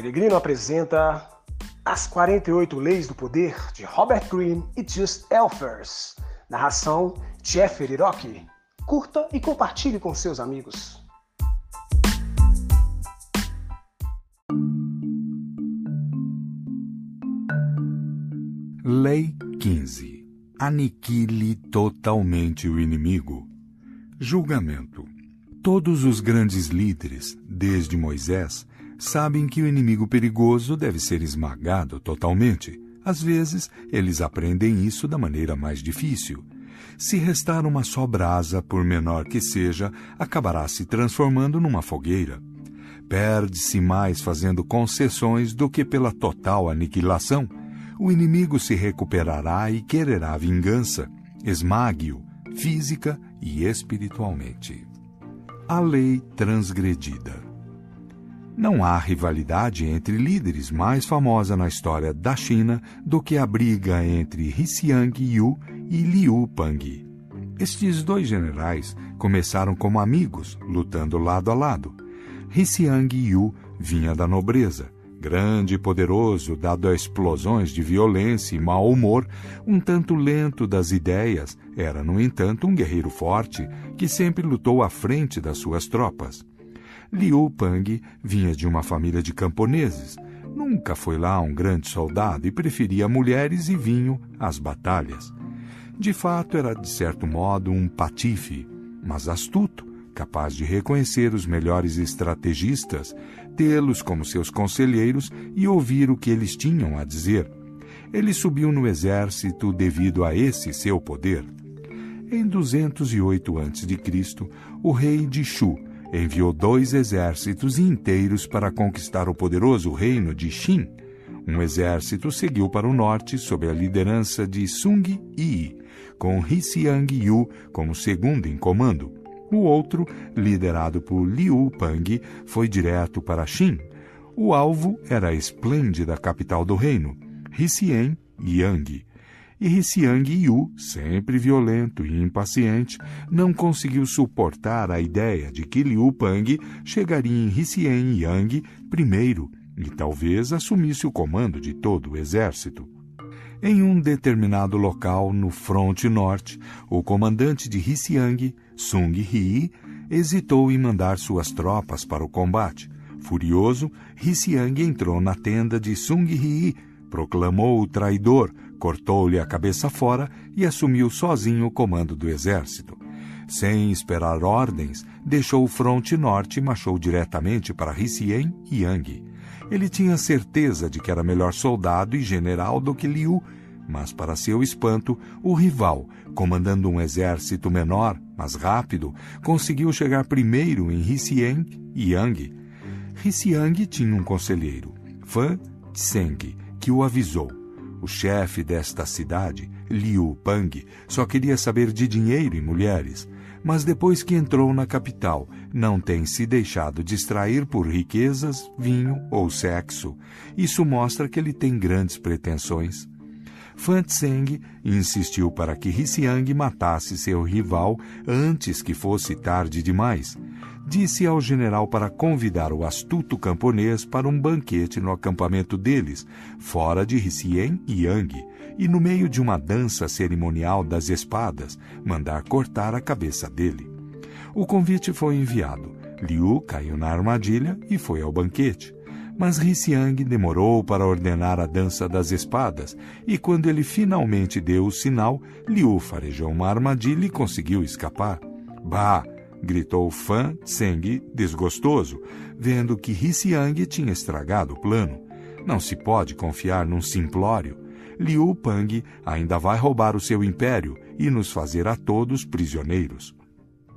Peregrino apresenta As 48 Leis do Poder de Robert Greene e Just Elfers. Narração Jeffrey Rock. Curta e compartilhe com seus amigos. Lei 15. Aniquile totalmente o inimigo. Julgamento. Todos os grandes líderes, desde Moisés, sabem que o inimigo perigoso deve ser esmagado totalmente. Às vezes, eles aprendem isso da maneira mais difícil. Se restar uma só brasa, por menor que seja, acabará se transformando numa fogueira. Perde-se mais fazendo concessões do que pela total aniquilação. O inimigo se recuperará e quererá vingança. Esmague-o, física e espiritualmente. A lei transgredida. Não há rivalidade entre líderes mais famosa na história da China do que a briga entre Xiang Yu e Liu Pang. Estes dois generais começaram como amigos, lutando lado a lado. Xiang Yu vinha da nobreza, grande e poderoso, dado a explosões de violência e mau humor, um tanto lento das ideias, era, no entanto, um guerreiro forte que sempre lutou à frente das suas tropas. Liu Pang vinha de uma família de camponeses. Nunca foi lá um grande soldado e preferia mulheres e vinho às batalhas. De fato, era de certo modo um patife, mas astuto, capaz de reconhecer os melhores estrategistas, tê-los como seus conselheiros e ouvir o que eles tinham a dizer. Ele subiu no exército devido a esse seu poder. Em 208 a.C., o rei de Shu enviou dois exércitos inteiros para conquistar o poderoso reino de Xin. Um exército seguiu para o norte sob a liderança de Sung Yi, com Xiang Yu como segundo em comando. O outro, liderado por Liu Pang, foi direto para Xin. O alvo era a esplêndida capital do reino, Xian Yang e Xiang Yu, sempre violento e impaciente, não conseguiu suportar a ideia de que Liu Pang chegaria em Xian Yang primeiro e talvez assumisse o comando de todo o exército. Em um determinado local no fronte norte, o comandante de Xiang, Sung Hi, hesitou em mandar suas tropas para o combate. Furioso, Xiang entrou na tenda de Sung Hi, proclamou o traidor, cortou-lhe a cabeça fora e assumiu sozinho o comando do exército. Sem esperar ordens, deixou o fronte norte e marchou diretamente para Hsien Yang. Ele tinha certeza de que era melhor soldado e general do que Liu, mas para seu espanto, o rival, comandando um exército menor, mas rápido, conseguiu chegar primeiro em Hsien Yang. Hsiang tinha um conselheiro, Fan Tseng, que o avisou. O chefe desta cidade, Liu Pang, só queria saber de dinheiro e mulheres, mas depois que entrou na capital, não tem se deixado distrair por riquezas, vinho ou sexo. Isso mostra que ele tem grandes pretensões. Fan Tseng insistiu para que Xiang matasse seu rival antes que fosse tarde demais. Disse ao general para convidar o astuto camponês para um banquete no acampamento deles, fora de Xian Yang, e no meio de uma dança cerimonial das espadas, mandar cortar a cabeça dele. O convite foi enviado. Liu caiu na armadilha e foi ao banquete. Mas Xiang demorou para ordenar a dança das espadas, e quando ele finalmente deu o sinal, Liu farejou uma armadilha e conseguiu escapar. Bah! Gritou Fan Tseng, desgostoso, vendo que Xiang tinha estragado o plano. Não se pode confiar num simplório. Liu Pang ainda vai roubar o seu império e nos fazer a todos prisioneiros.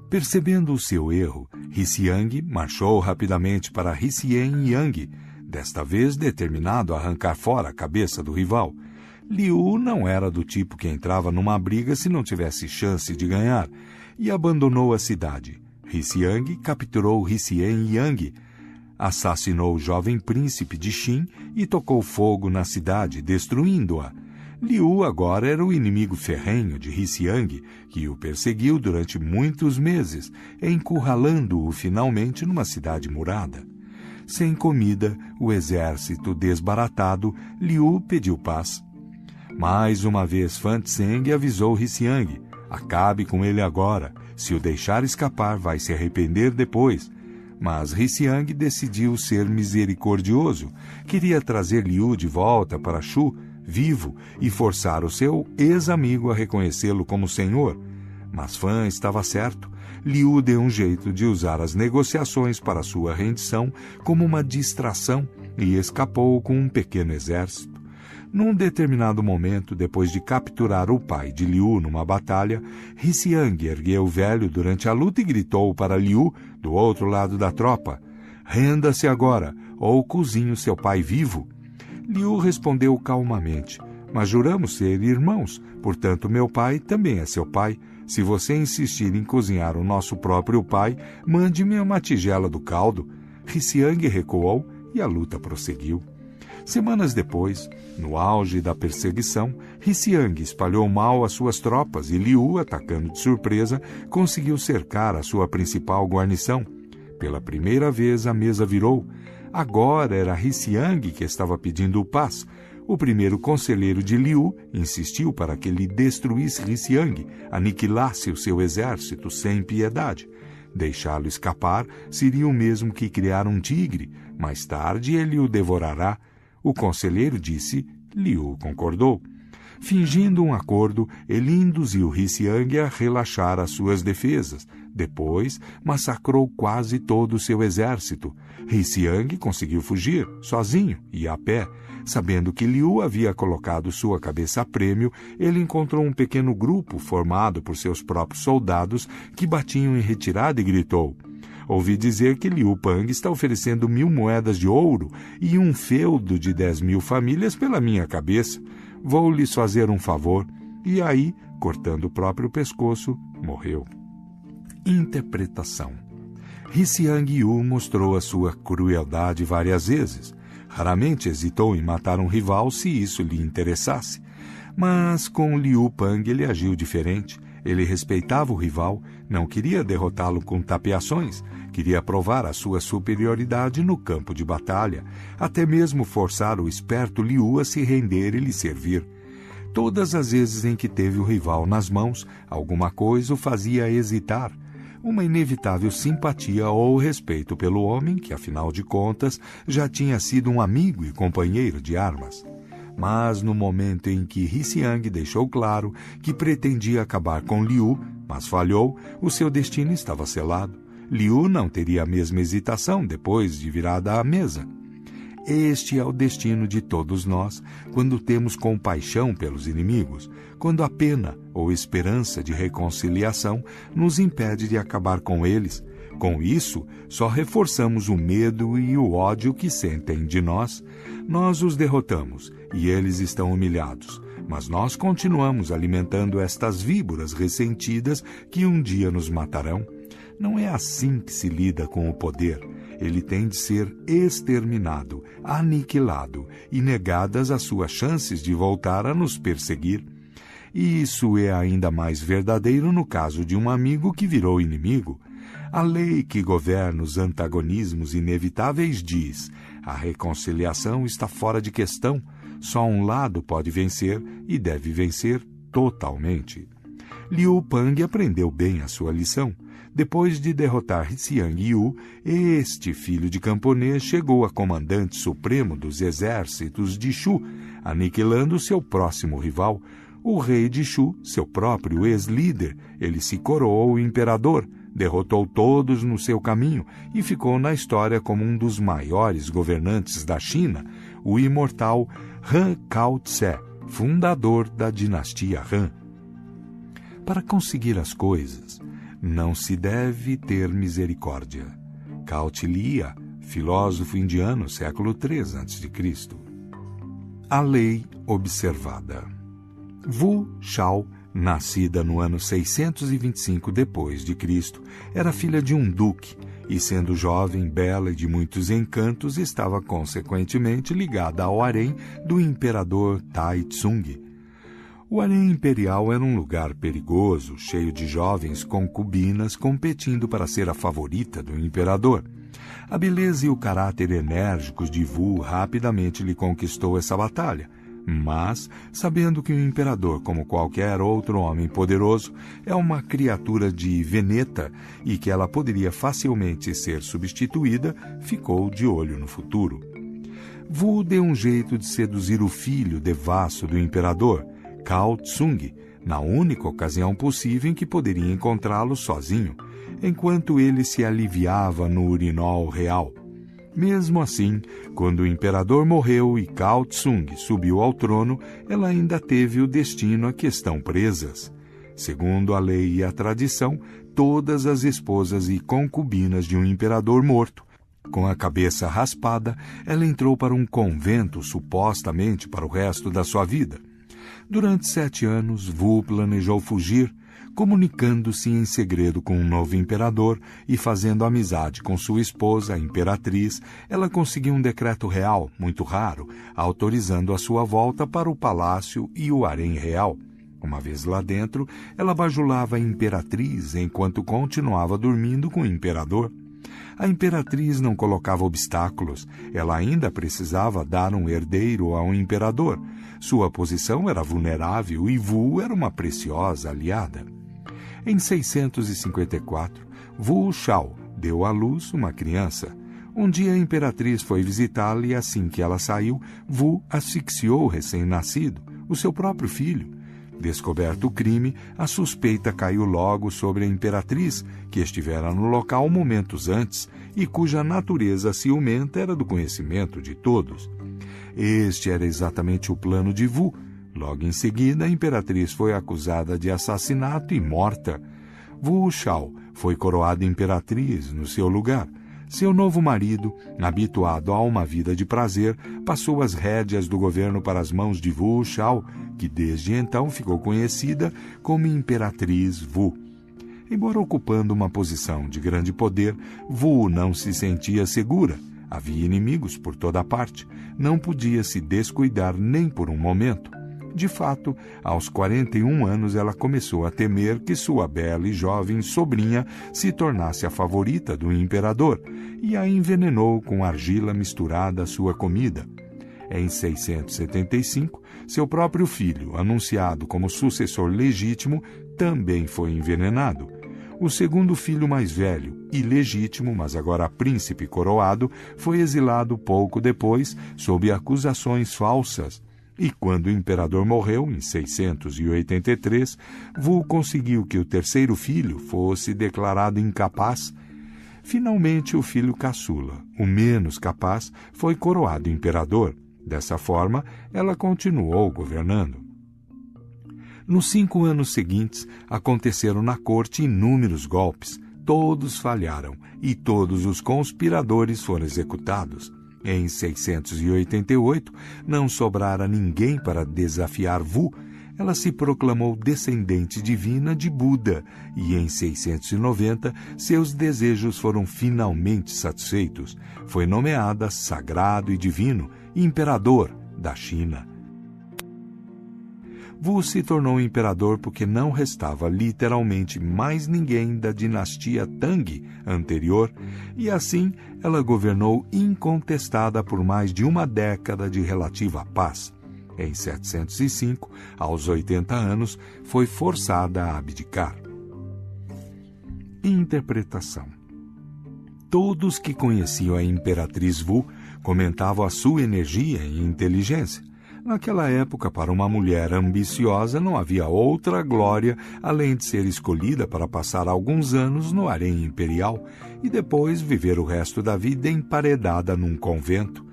Percebendo o seu erro, Xiang marchou rapidamente para Xian Yang, desta vez determinado a arrancar fora a cabeça do rival. Liu não era do tipo que entrava numa briga se não tivesse chance de ganhar, e abandonou a cidade. Xiang capturou Xian Yang, assassinou o jovem príncipe de Xin e tocou fogo na cidade, destruindo-a. Liu agora era o inimigo ferrenho de Xiang, que o perseguiu durante muitos meses, encurralando-o finalmente numa cidade murada. Sem comida, o exército desbaratado, Liu pediu paz. Mais uma vez, Fan Tseng avisou Hsiang: acabe com ele agora. Se o deixar escapar, vai se arrepender depois. Mas Hsiang decidiu ser misericordioso. Queria trazer Liu de volta para Shu, vivo, e forçar o seu ex-amigo a reconhecê-lo como senhor. Mas Fan estava certo. Liu deu um jeito de usar as negociações para sua rendição como uma distração e escapou com um pequeno exército. Num determinado momento, depois de capturar o pai de Liu numa batalha, Hsiang ergueu o velho durante a luta e gritou para Liu, do outro lado da tropa: Renda-se agora, ou cozinho seu pai vivo. Liu respondeu calmamente: Mas juramos ser irmãos, portanto, meu pai também é seu pai. Se você insistir em cozinhar o nosso próprio pai, mande-me uma tigela do caldo. Hsiang recuou e a luta prosseguiu. Semanas depois, no auge da perseguição, Hsiang espalhou mal as suas tropas e Liu, atacando de surpresa, conseguiu cercar a sua principal guarnição. Pela primeira vez a mesa virou. Agora era Hsiang que estava pedindo paz. O primeiro conselheiro de Liu insistiu para que ele destruísse Hsiang, aniquilasse o seu exército sem piedade. Deixá-lo escapar seria o mesmo que criar um tigre. Mais tarde ele o devorará o conselheiro disse, Liu concordou. Fingindo um acordo, ele induziu Hsiang a relaxar as suas defesas. Depois, massacrou quase todo o seu exército. Hsiang conseguiu fugir, sozinho e a pé. Sabendo que Liu havia colocado sua cabeça a prêmio, ele encontrou um pequeno grupo formado por seus próprios soldados que batiam em retirada e gritou: Ouvi dizer que Liu Pang está oferecendo mil moedas de ouro e um feudo de dez mil famílias pela minha cabeça. Vou lhes fazer um favor. E aí, cortando o próprio pescoço, morreu. Interpretação Hsiang Yu mostrou a sua crueldade várias vezes. Raramente hesitou em matar um rival se isso lhe interessasse. Mas com Liu Pang ele agiu diferente. Ele respeitava o rival, não queria derrotá-lo com tapeações, Queria provar a sua superioridade no campo de batalha, até mesmo forçar o esperto Liu a se render e lhe servir. Todas as vezes em que teve o rival nas mãos, alguma coisa o fazia hesitar. Uma inevitável simpatia ou respeito pelo homem, que afinal de contas já tinha sido um amigo e companheiro de armas. Mas no momento em que Hsiang deixou claro que pretendia acabar com Liu, mas falhou, o seu destino estava selado. Liu não teria a mesma hesitação depois de virada à mesa. Este é o destino de todos nós quando temos compaixão pelos inimigos, quando a pena ou esperança de reconciliação nos impede de acabar com eles. Com isso, só reforçamos o medo e o ódio que sentem de nós. Nós os derrotamos e eles estão humilhados, mas nós continuamos alimentando estas víboras ressentidas que um dia nos matarão. Não é assim que se lida com o poder. Ele tem de ser exterminado, aniquilado e negadas as suas chances de voltar a nos perseguir. E isso é ainda mais verdadeiro no caso de um amigo que virou inimigo. A lei que governa os antagonismos inevitáveis diz: a reconciliação está fora de questão. Só um lado pode vencer e deve vencer totalmente. Liu Pang aprendeu bem a sua lição. Depois de derrotar Xiang Yu, este filho de camponês chegou a comandante supremo dos exércitos de Shu, aniquilando seu próximo rival, o rei de Shu, seu próprio ex-líder. Ele se coroou imperador, derrotou todos no seu caminho e ficou na história como um dos maiores governantes da China, o imortal Han Kao-tse, fundador da dinastia Han. Para conseguir as coisas, não se deve ter misericórdia. Kautilya, filósofo indiano, século III a.C. A lei observada. Wu Shao, nascida no ano 625 depois de Cristo, era filha de um duque e, sendo jovem, bela e de muitos encantos, estava consequentemente ligada ao harém do imperador Tai Tsung. O harém imperial era um lugar perigoso, cheio de jovens concubinas competindo para ser a favorita do imperador. A beleza e o caráter enérgicos de Vu rapidamente lhe conquistou essa batalha. Mas, sabendo que o imperador, como qualquer outro homem poderoso, é uma criatura de Veneta e que ela poderia facilmente ser substituída, ficou de olho no futuro. Vu deu um jeito de seduzir o filho devasso do imperador, Cao Tsung, na única ocasião possível em que poderia encontrá-lo sozinho, enquanto ele se aliviava no urinol real. Mesmo assim, quando o imperador morreu e Cao Tsung subiu ao trono, ela ainda teve o destino a que estão presas. Segundo a lei e a tradição, todas as esposas e concubinas de um imperador morto, com a cabeça raspada, ela entrou para um convento supostamente para o resto da sua vida. Durante sete anos, Wu planejou fugir, comunicando-se em segredo com um novo imperador e fazendo amizade com sua esposa, a imperatriz, ela conseguiu um decreto real, muito raro, autorizando a sua volta para o palácio e o harém real. Uma vez lá dentro, ela bajulava a imperatriz enquanto continuava dormindo com o imperador. A imperatriz não colocava obstáculos, ela ainda precisava dar um herdeiro ao imperador. Sua posição era vulnerável e Wu era uma preciosa aliada. Em 654, Wu Shao deu à luz uma criança. Um dia a imperatriz foi visitá-la e assim que ela saiu, Wu asfixiou o recém-nascido, o seu próprio filho. Descoberto o crime, a suspeita caiu logo sobre a imperatriz, que estivera no local momentos antes e cuja natureza ciumenta era do conhecimento de todos. Este era exatamente o plano de Wu, Logo em seguida, a imperatriz foi acusada de assassinato e morta. Wu Shao foi coroada imperatriz no seu lugar. Seu novo marido, habituado a uma vida de prazer, passou as rédeas do governo para as mãos de Wu Shao, que desde então ficou conhecida como Imperatriz Wu. Embora ocupando uma posição de grande poder, Wu não se sentia segura. Havia inimigos por toda parte. Não podia se descuidar nem por um momento. De fato, aos 41 anos ela começou a temer que sua bela e jovem sobrinha se tornasse a favorita do imperador e a envenenou com argila misturada à sua comida. Em 675, seu próprio filho, anunciado como sucessor legítimo, também foi envenenado. O segundo filho mais velho, ilegítimo, mas agora príncipe coroado, foi exilado pouco depois sob acusações falsas e quando o imperador morreu, em 683, Wu conseguiu que o terceiro filho fosse declarado incapaz. Finalmente, o filho caçula, o menos capaz, foi coroado imperador. Dessa forma, ela continuou governando. Nos cinco anos seguintes, aconteceram na corte inúmeros golpes. Todos falharam e todos os conspiradores foram executados. Em 688, não sobrara ninguém para desafiar Wu. Ela se proclamou descendente divina de Buda e em 690 seus desejos foram finalmente satisfeitos. Foi nomeada sagrado e divino imperador da China. Wu se tornou imperador porque não restava literalmente mais ninguém da dinastia Tang anterior, e assim ela governou incontestada por mais de uma década de relativa paz. Em 705, aos 80 anos, foi forçada a abdicar. Interpretação Todos que conheciam a imperatriz Wu comentavam a sua energia e inteligência Naquela época, para uma mulher ambiciosa, não havia outra glória além de ser escolhida para passar alguns anos no harém imperial e depois viver o resto da vida emparedada num convento.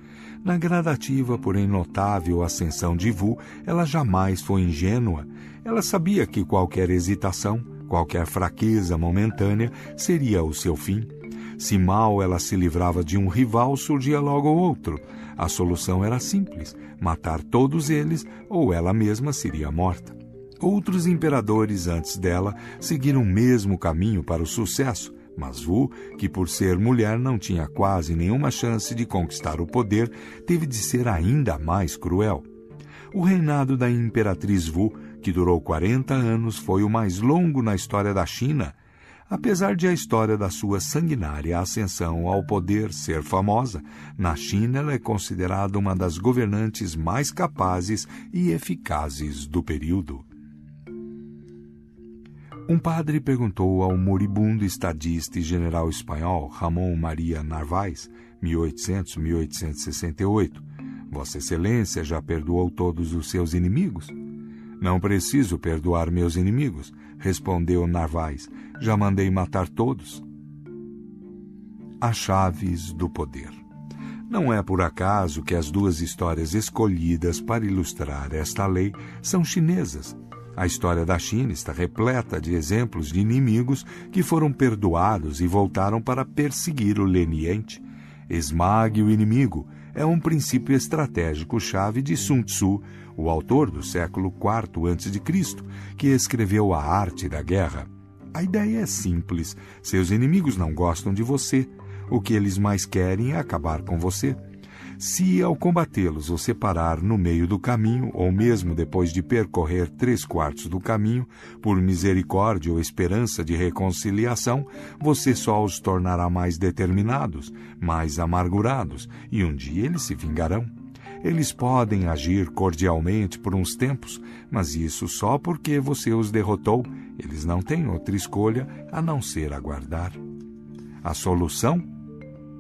Na gradativa, porém notável ascensão de Vu, ela jamais foi ingênua. Ela sabia que qualquer hesitação, qualquer fraqueza momentânea seria o seu fim. Se mal ela se livrava de um rival, surgia logo outro. A solução era simples: matar todos eles ou ela mesma seria morta. Outros imperadores antes dela seguiram o mesmo caminho para o sucesso, mas Wu, que por ser mulher não tinha quase nenhuma chance de conquistar o poder, teve de ser ainda mais cruel. O reinado da imperatriz Wu que durou 40 anos, foi o mais longo na história da China, apesar de a história da sua sanguinária ascensão ao poder ser famosa. Na China, ela é considerada uma das governantes mais capazes e eficazes do período. Um padre perguntou ao moribundo estadista e general espanhol Ramon Maria Narváez, 1800-1868, Vossa Excelência já perdoou todos os seus inimigos? Não preciso perdoar meus inimigos, respondeu Narváez. Já mandei matar todos. As chaves do poder. Não é por acaso que as duas histórias escolhidas para ilustrar esta lei são chinesas. A história da China está repleta de exemplos de inimigos que foram perdoados e voltaram para perseguir o leniente. Esmague o inimigo é um princípio estratégico-chave de Sun Tzu, o autor do século IV a.C., que escreveu A Arte da Guerra. A ideia é simples: seus inimigos não gostam de você. O que eles mais querem é acabar com você. Se ao combatê-los você parar no meio do caminho, ou mesmo depois de percorrer três quartos do caminho, por misericórdia ou esperança de reconciliação, você só os tornará mais determinados, mais amargurados, e um dia eles se vingarão. Eles podem agir cordialmente por uns tempos, mas isso só porque você os derrotou. Eles não têm outra escolha a não ser aguardar. A solução?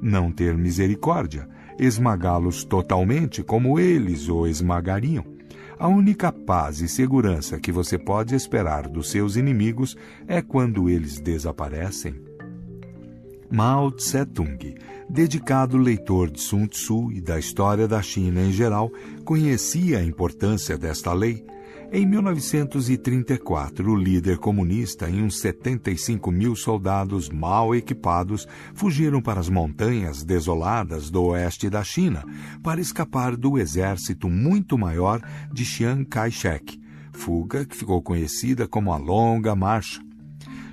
Não ter misericórdia esmagá-los totalmente como eles o esmagariam. A única paz e segurança que você pode esperar dos seus inimigos é quando eles desaparecem. Mao Tse-tung, dedicado leitor de Sun Tzu e da história da China em geral, conhecia a importância desta lei em 1934, o líder comunista e uns 75 mil soldados mal equipados fugiram para as montanhas desoladas do oeste da China para escapar do exército muito maior de Chiang Kai-shek, fuga que ficou conhecida como a Longa Marcha.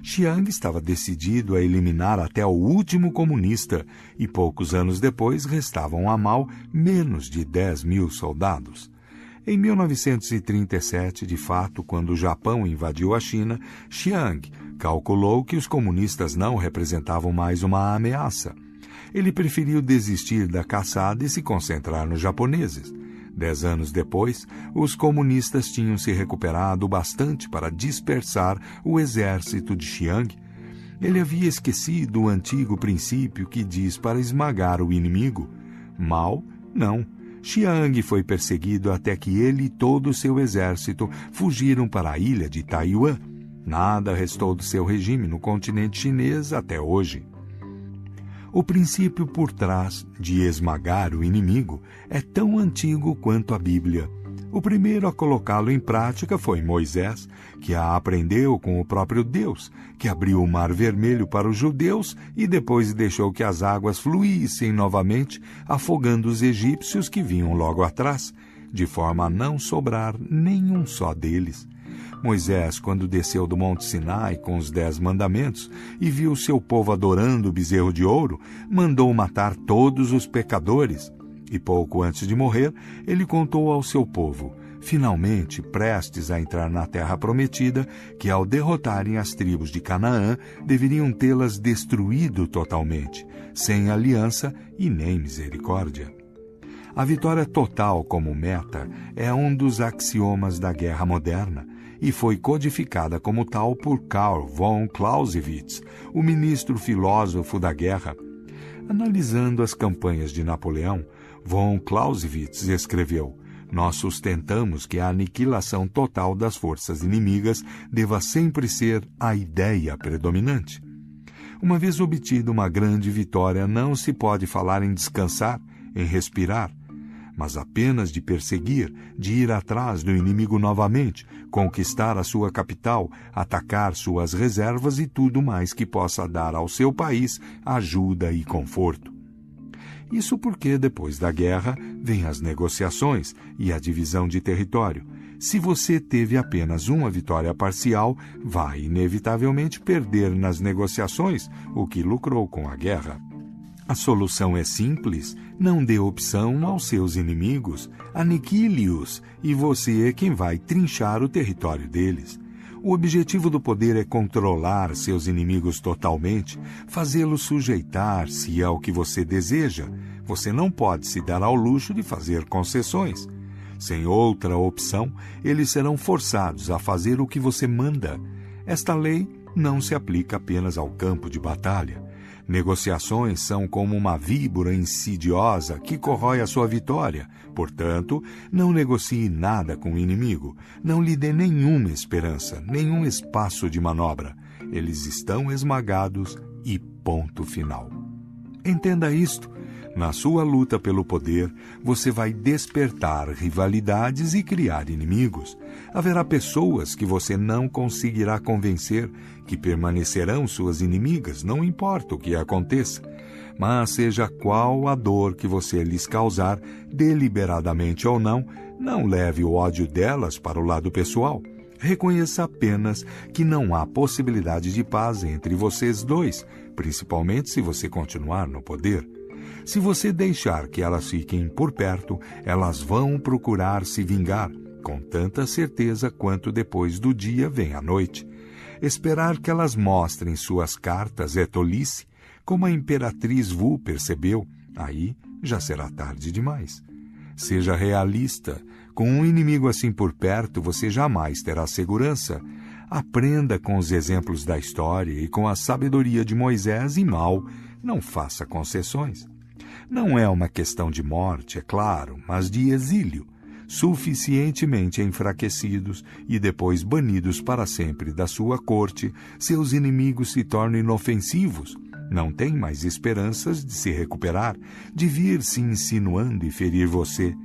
Chiang estava decidido a eliminar até o último comunista e poucos anos depois restavam a Mao menos de 10 mil soldados. Em 1937, de fato, quando o Japão invadiu a China, Chiang calculou que os comunistas não representavam mais uma ameaça. Ele preferiu desistir da caçada e se concentrar nos japoneses. Dez anos depois, os comunistas tinham se recuperado bastante para dispersar o exército de Chiang. Ele havia esquecido o antigo princípio que diz para esmagar o inimigo. Mal, não Xiang foi perseguido até que ele e todo o seu exército fugiram para a ilha de Taiwan. Nada restou do seu regime no continente chinês até hoje. O princípio por trás de esmagar o inimigo é tão antigo quanto a Bíblia. O primeiro a colocá-lo em prática foi Moisés, que a aprendeu com o próprio Deus, que abriu o Mar Vermelho para os judeus e depois deixou que as águas fluíssem novamente, afogando os egípcios que vinham logo atrás, de forma a não sobrar nenhum só deles. Moisés, quando desceu do Monte Sinai com os dez mandamentos e viu seu povo adorando o bezerro de ouro, mandou matar todos os pecadores e pouco antes de morrer, ele contou ao seu povo, finalmente prestes a entrar na terra prometida, que ao derrotarem as tribos de Canaã, deveriam tê-las destruído totalmente, sem aliança e nem misericórdia. A vitória total como meta é um dos axiomas da guerra moderna e foi codificada como tal por Karl von Clausewitz, o ministro filósofo da guerra. Analisando as campanhas de Napoleão, Von Clausewitz escreveu: Nós sustentamos que a aniquilação total das forças inimigas deva sempre ser a ideia predominante. Uma vez obtida uma grande vitória, não se pode falar em descansar, em respirar, mas apenas de perseguir, de ir atrás do inimigo novamente, conquistar a sua capital, atacar suas reservas e tudo mais que possa dar ao seu país ajuda e conforto. Isso porque, depois da guerra, vêm as negociações e a divisão de território. Se você teve apenas uma vitória parcial, vai inevitavelmente perder nas negociações o que lucrou com a guerra. A solução é simples: não dê opção aos seus inimigos, aniquile-os e você é quem vai trinchar o território deles. O objetivo do poder é controlar seus inimigos totalmente, fazê-los sujeitar-se ao que você deseja. Você não pode se dar ao luxo de fazer concessões. Sem outra opção, eles serão forçados a fazer o que você manda. Esta lei não se aplica apenas ao campo de batalha. Negociações são como uma víbora insidiosa que corrói a sua vitória. Portanto, não negocie nada com o inimigo. Não lhe dê nenhuma esperança, nenhum espaço de manobra. Eles estão esmagados e ponto final. Entenda isto. Na sua luta pelo poder, você vai despertar rivalidades e criar inimigos. Haverá pessoas que você não conseguirá convencer que permanecerão suas inimigas, não importa o que aconteça. Mas seja qual a dor que você lhes causar, deliberadamente ou não, não leve o ódio delas para o lado pessoal. Reconheça apenas que não há possibilidade de paz entre vocês dois, principalmente se você continuar no poder. Se você deixar que elas fiquem por perto, elas vão procurar se vingar, com tanta certeza quanto depois do dia vem a noite. Esperar que elas mostrem suas cartas é tolice, como a imperatriz Wu percebeu, aí já será tarde demais. Seja realista. Com um inimigo assim por perto, você jamais terá segurança. Aprenda com os exemplos da história e com a sabedoria de Moisés e mal, não faça concessões. Não é uma questão de morte, é claro, mas de exílio, suficientemente enfraquecidos e depois banidos para sempre da sua corte, seus inimigos se tornam inofensivos. Não tem mais esperanças de se recuperar, de vir se insinuando e ferir você.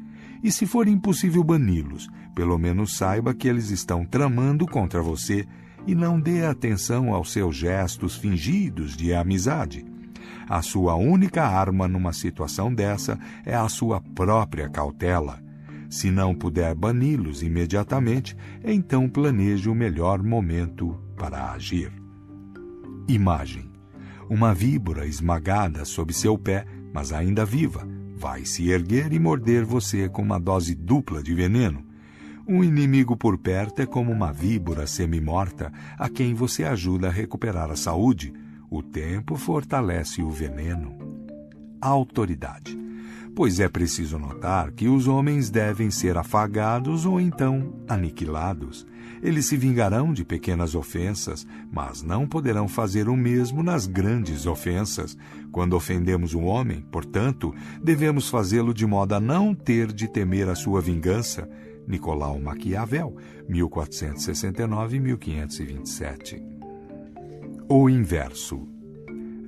E se for impossível bani-los, pelo menos saiba que eles estão tramando contra você e não dê atenção aos seus gestos fingidos de amizade. A sua única arma numa situação dessa é a sua própria cautela. Se não puder bani-los imediatamente, então planeje o melhor momento para agir. Imagem: uma víbora esmagada sob seu pé, mas ainda viva, vai se erguer e morder você com uma dose dupla de veneno. Um inimigo por perto é como uma víbora semi-morta a quem você ajuda a recuperar a saúde o tempo fortalece o veneno. Autoridade. Pois é preciso notar que os homens devem ser afagados ou então aniquilados. Eles se vingarão de pequenas ofensas, mas não poderão fazer o mesmo nas grandes ofensas. Quando ofendemos um homem, portanto, devemos fazê-lo de modo a não ter de temer a sua vingança. Nicolau Maquiavel, 1469-1527 o inverso.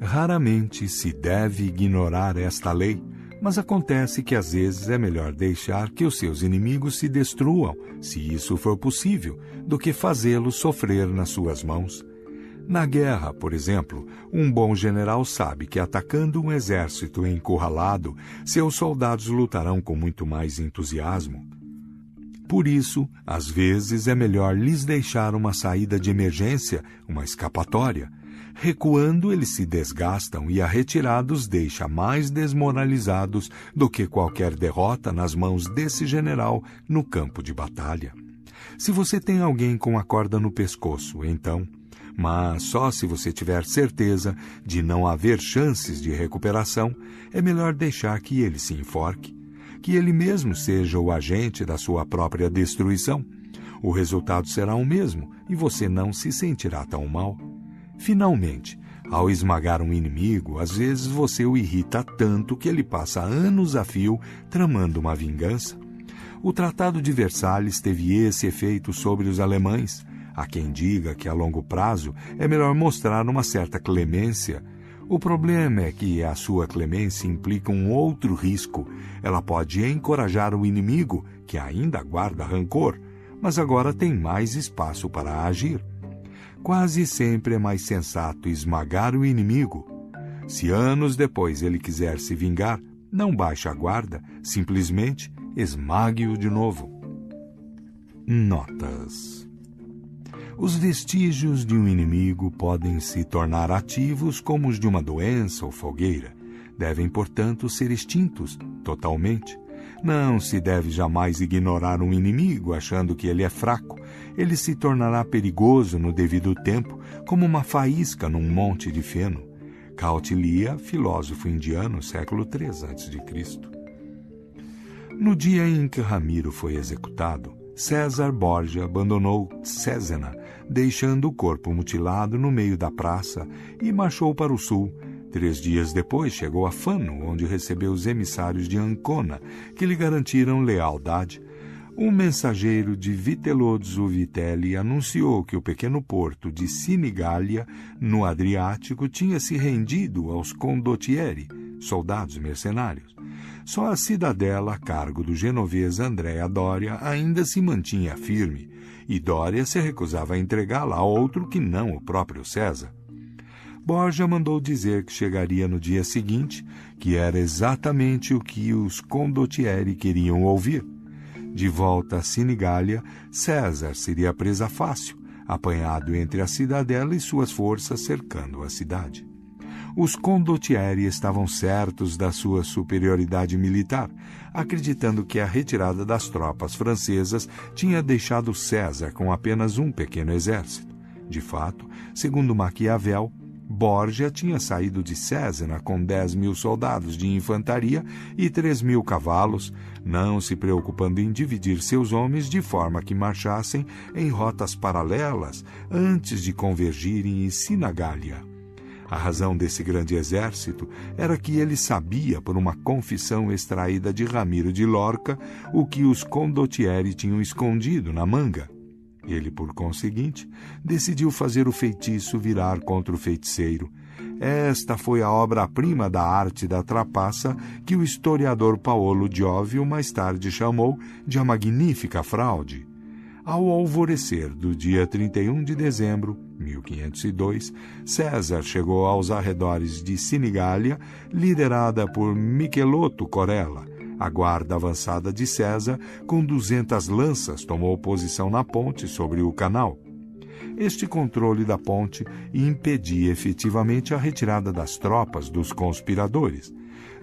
Raramente se deve ignorar esta lei, mas acontece que às vezes é melhor deixar que os seus inimigos se destruam, se isso for possível, do que fazê-los sofrer nas suas mãos. Na guerra, por exemplo, um bom general sabe que atacando um exército encurralado, seus soldados lutarão com muito mais entusiasmo. Por isso, às vezes é melhor lhes deixar uma saída de emergência, uma escapatória. Recuando, eles se desgastam e a retirada os deixa mais desmoralizados do que qualquer derrota nas mãos desse general no campo de batalha. Se você tem alguém com a corda no pescoço, então, mas só se você tiver certeza de não haver chances de recuperação, é melhor deixar que ele se enforque que ele mesmo seja o agente da sua própria destruição. O resultado será o mesmo e você não se sentirá tão mal. Finalmente, ao esmagar um inimigo, às vezes você o irrita tanto que ele passa anos a fio tramando uma vingança. O Tratado de Versalhes teve esse efeito sobre os alemães. Há quem diga que a longo prazo é melhor mostrar uma certa clemência o problema é que a sua clemência implica um outro risco. Ela pode encorajar o inimigo, que ainda guarda rancor, mas agora tem mais espaço para agir. Quase sempre é mais sensato esmagar o inimigo. Se anos depois ele quiser se vingar, não baixe a guarda, simplesmente esmague-o de novo. Notas os vestígios de um inimigo podem se tornar ativos como os de uma doença ou fogueira. devem, portanto, ser extintos totalmente. Não se deve jamais ignorar um inimigo achando que ele é fraco. Ele se tornará perigoso no devido tempo, como uma faísca num monte de feno. Kautilya, filósofo indiano, século III a.C. No dia em que Ramiro foi executado, César Borgia abandonou Césena, deixando o corpo mutilado no meio da praça e marchou para o sul, Três dias depois chegou a Fano, onde recebeu os emissários de Ancona, que lhe garantiram lealdade. Um mensageiro de Vitelozzo Vitelli anunciou que o pequeno porto de Sinigália, no Adriático, tinha se rendido aos condottieri, soldados mercenários. Só a cidadela, a cargo do genovês Andrea Doria, ainda se mantinha firme, e Doria se recusava a entregá-la a outro que não o próprio César. Borja mandou dizer que chegaria no dia seguinte, que era exatamente o que os condottieri queriam ouvir. De volta a Sinigália, César seria presa fácil, apanhado entre a cidadela e suas forças cercando a cidade. Os condottieri estavam certos da sua superioridade militar, acreditando que a retirada das tropas francesas tinha deixado César com apenas um pequeno exército. De fato, segundo Maquiavel, Borgia tinha saído de Césena com 10 mil soldados de infantaria e 3 mil cavalos, não se preocupando em dividir seus homens de forma que marchassem em rotas paralelas antes de convergirem em Sinagália. A razão desse grande exército era que ele sabia, por uma confissão extraída de Ramiro de Lorca, o que os condottieri tinham escondido na manga. Ele, por conseguinte, decidiu fazer o feitiço virar contra o feiticeiro. Esta foi a obra-prima da arte da trapaça que o historiador Paolo Giovio mais tarde chamou de a magnífica fraude. Ao alvorecer do dia 31 de dezembro, 1502, César chegou aos arredores de Sinigália, liderada por Michelotto Corella, a guarda avançada de César, com duzentas lanças, tomou posição na ponte sobre o canal. Este controle da ponte impedia efetivamente a retirada das tropas dos conspiradores.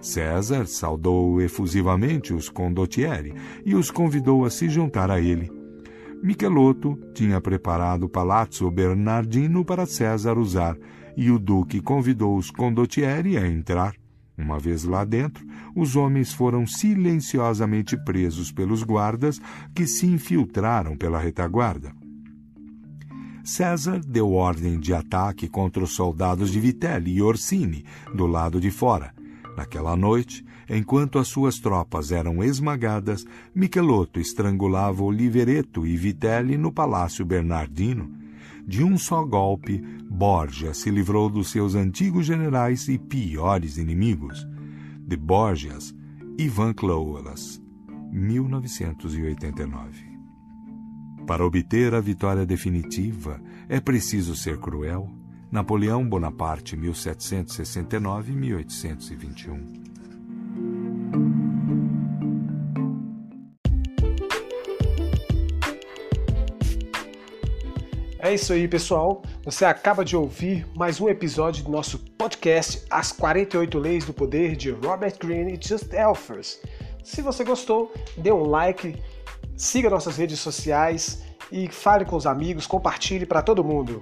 César saudou efusivamente os condottieri e os convidou a se juntar a ele. Michelotto tinha preparado o Palazzo Bernardino para César usar, e o duque convidou os condottieri a entrar. Uma vez lá dentro, os homens foram silenciosamente presos pelos guardas que se infiltraram pela retaguarda. César deu ordem de ataque contra os soldados de Vitelli e Orsini, do lado de fora. Naquela noite, enquanto as suas tropas eram esmagadas, Michelotto estrangulava Olivereto e Vitelli no Palácio Bernardino. De um só golpe, Borgia se livrou dos seus antigos generais e piores inimigos. De Borgias, Ivan Clouelas, 1989. Para obter a vitória definitiva, é preciso ser cruel. Napoleão Bonaparte, 1769-1821. É isso aí, pessoal. Você acaba de ouvir mais um episódio do nosso podcast As 48 Leis do Poder de Robert Greene e Just Elfers. Se você gostou, dê um like, siga nossas redes sociais e fale com os amigos, compartilhe para todo mundo.